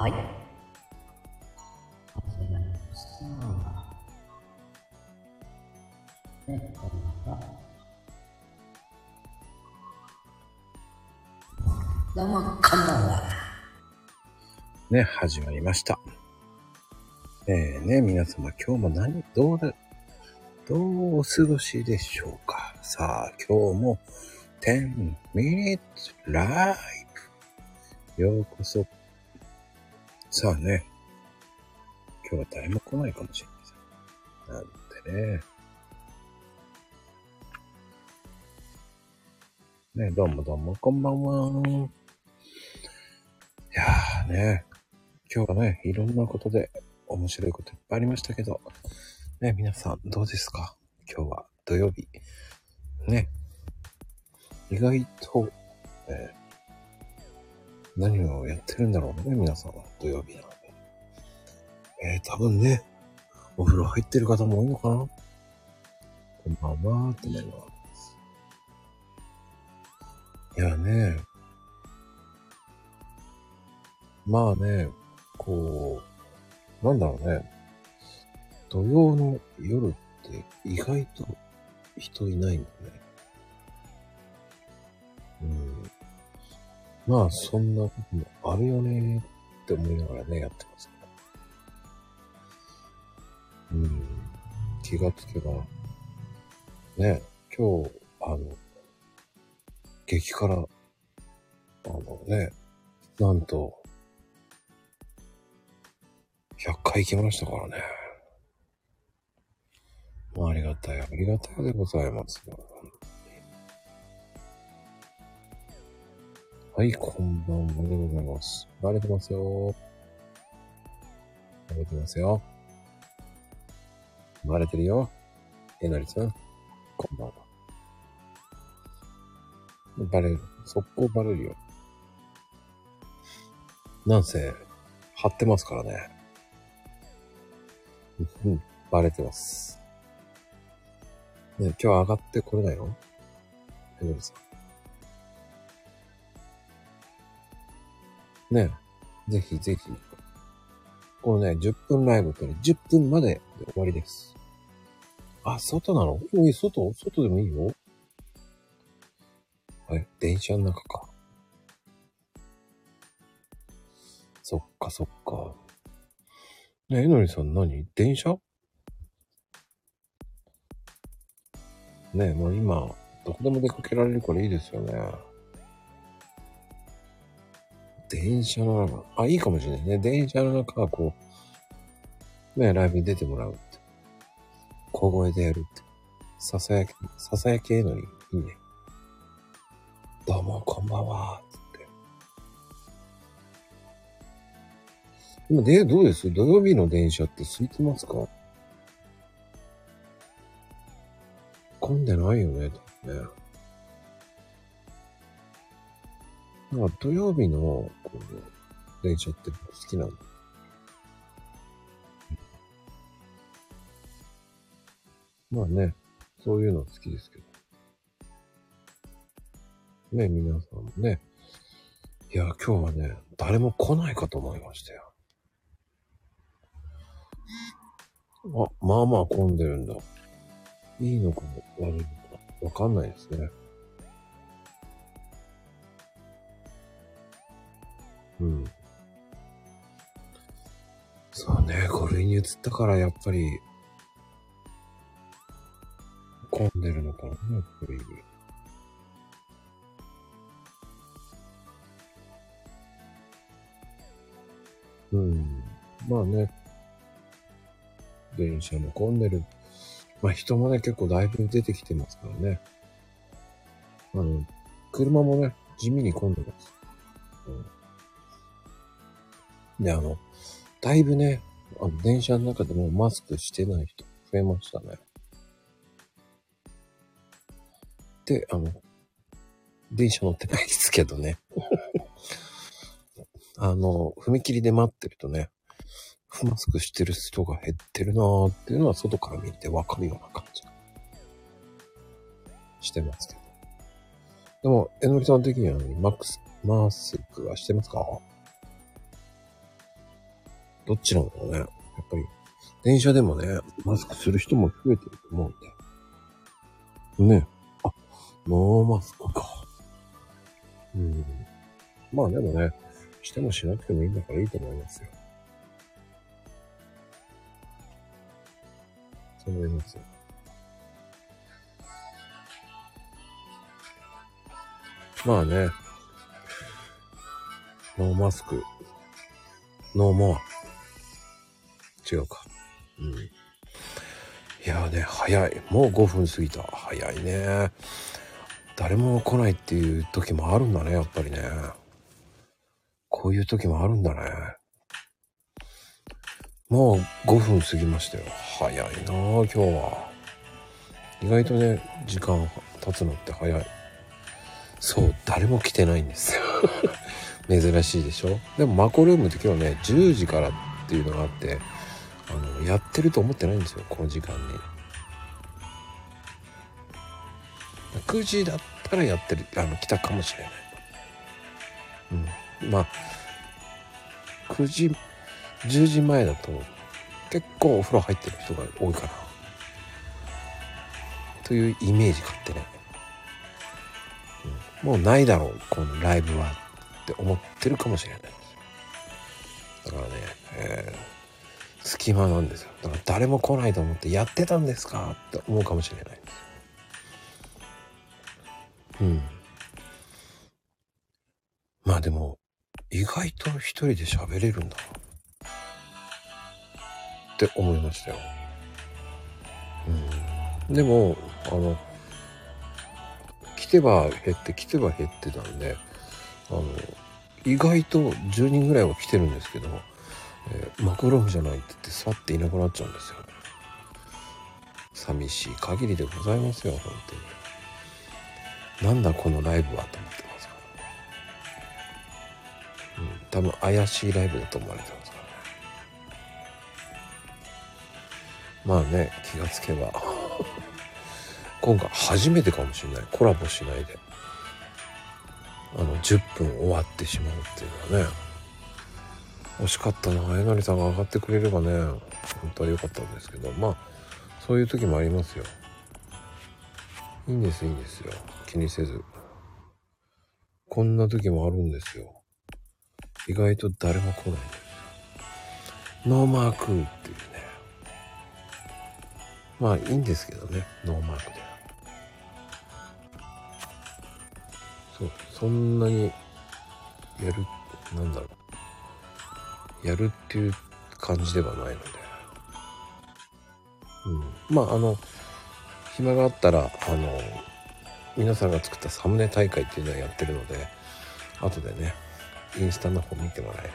はい。始まりました。ね、こんばんは。どうも、こんばんは。ね、始まりました。えー、ね、皆様今日も何、どうだ、どうお過ごしでしょうかさあ、今日も10 minutes live ようこそ。さあね、今日は誰も来ないかもしれません。なんでね。ね、どうもどうも、こんばんは。いやーね、今日はね、いろんなことで面白いこといっぱいありましたけど、ね、皆さんどうですか？今日は土曜日。ね。意外と、えー何をやってるんだろうね、皆さんは土曜日なので。えー、多分ね、お風呂入ってる方も多いのかなこんばんはって思います。いやね、まあね、こう、なんだろうね。土曜の夜って意外と人いないんだね。まあ、そんなこともあるよねって思いながらね、やってますけど。うん。気がつけば、ね、今日、あの、激辛、あのね、なんと、100回行きましたからね。まあ、ありがたい、ありがたいでございますはい、こんばんはでございます。バレてますよ。バレてますよ。バレてるよ。えなりさん、こんばんは。バレる。速攻バレるよ。なんせ、貼ってますからね。うん、バレてます。ね、今日上がってこれないの？えのりさん。ね、ぜひぜひ。このね、10分ライブってね、10分までで終わりです。あ、外なの？いい、外外でもいいよ。はい、電車の中か。そっかそっか。ねえ、えのりさん何？電車？ねえ、もう今、どこでも出かけられるからいいですよね。電車の中、あ、いいかもしれないね。電車の中はこう、ね、ライブに出てもらうって。小声でやるって。ささやき、ささやきえのり、いいね。どうも、こんばんは、つって。今、で、どうです？土曜日の電車って空いてますか？混んでないよね、多分ね。なんか土曜日の、こう、電車って好きなの。まあね、そういうの好きですけど。ね、皆さんもね。いや、今日はね、誰も来ないかと思いましたよ。あ、まあまあ混んでるんだ。いいのかも悪いのかわかんないですね。うん。そうね、5類に移ったからやっぱり、混んでるのかな、やっぱり。うん。まあね。電車も混んでる。まあ人もね、結構だいぶ出てきてますからね。あの、車もね、地味に混んでます。うん。で、あの、だいぶね、あの、電車の中でもマスクしてない人増えましたね。で、あの、電車乗ってないですけどね。あの、踏切で待ってるとね、マスクしてる人が減ってるなーっていうのは外から見てわかるような感じしてますけど。でも、えのりさん的にはマックス、マスクはしてますか？どっちなんだろうね。やっぱり、電車でもね、マスクする人も増えてると思うんで。ね。あ、ノーマスクか。うん。まあでもね、してもしなくてもいいんだからいいと思いますよ。そう思いますよ。まあね、 no mask、no more。違うか。うん。いやーね、早い。もう5分過ぎた。早いね。誰も来ないっていう時もあるんだね、やっぱりね。こういう時もあるんだね。もう5分過ぎましたよ。早いなあ今日は。意外とね、時間経つのって早い。そう、誰も来てないんですよ。珍しいでしょでもマコルームって今日ね、10時からっていうのがあって、あの、やってると思ってないんですよ、この時間に。9時だったらやってる、あの、来たかもしれない。うん。まあ、9時、10時前だと、結構お風呂入ってる人が多いかな。というイメージ勝手ね。うんもうないだろう、このライブはって思ってるかもしれない。だからね、えー隙間なんですよ。だから誰も来ないと思ってやってたんですかって思うかもしれない。うん。まあでも、意外と一人で喋れるんだな。って思いましたよ。うん。でも、あの、来てば減って来てば減ってたんで、あの、意外と10人ぐらいは来てるんですけど、えマクロームじゃないって言って去っていなくなっちゃうんですよ。寂しい限りでございますよ、本当に。なんだこのライブはと思ってますから。うん、多分怪しいライブだと思われてますからね。まあね、気がつけば。今回初めてかもしれない。コラボしないで。あの、10分終わってしまうっていうのはね。惜しかったな。えなりさんが上がってくれればね、本当は良かったんですけど、まあ、そういう時もありますよ。いいんです、いいんですよ。気にせず。こんな時もあるんですよ。意外と誰も来ないんですよ。ノーマークっていうね。まあいいんですけどね、ノーマークで。そう、そんなにやる、なんだろう。やるっていう感じではないので。うん。まああの、暇があったら、あの、皆さんが作ったサムネ大会っていうのはやってるので、後でね、インスタの方見てもらえれ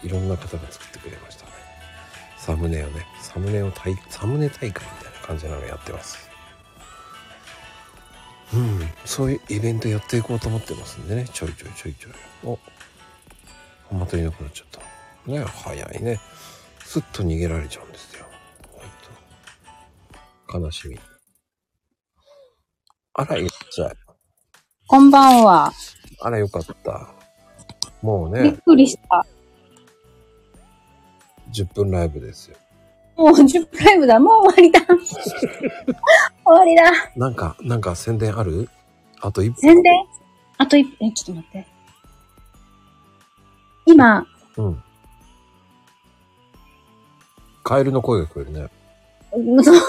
ば、いろんな方が作ってくれましたね。サムネをね、サムネを大、サムネ大会みたいな感じなのやってます。うん、そういうイベントやっていこうと思ってますんでね、ちょいちょいちょいちょい。お、またいなくなっちゃった。ね、早いね。すっと逃げられちゃうんですよ。ほんと悲しみ。あら、いっちゃい。こんばんは。あら、よかった。もうびっね、くりした。10分ライブですよ。もう10分ライブだ。もう終わりだ。終わりだ。なんか、なんか宣伝ある？あと1分。宣伝？あと一え、ちょっと待って。今、うん。カエルの声が聞こえるね。そう。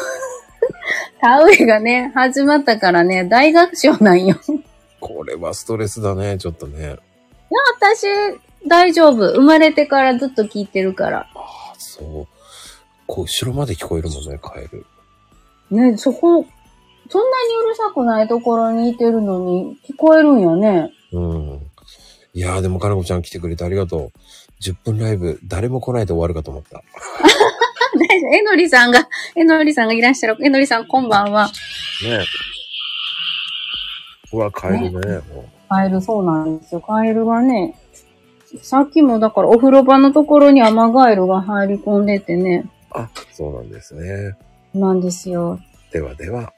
田植えがね、始まったからね、大学賞なんよ。これはストレスだね、ちょっとね。私、大丈夫。生まれてからずっと聞いてるから。ああ、そう。こう、後ろまで聞こえるもんね、カエル。ね、そこ、そんなにうるさくないところにいてるのに聞こえるんよね。うん。いやー、でも、かなこちゃん来てくれてありがとう。10分ライブ、誰も来ないで終わるかと思った。えのりさんが、えのりさんがいらっしゃる。えのりさんこんばんは。ねえ。うわ、カエルね。もカエルそうなんですよ。カエルがね、さっきもだからお風呂場のところにアマガエルが入り込んでてね、うあ、そうなんですね。なんですよ。ではでは。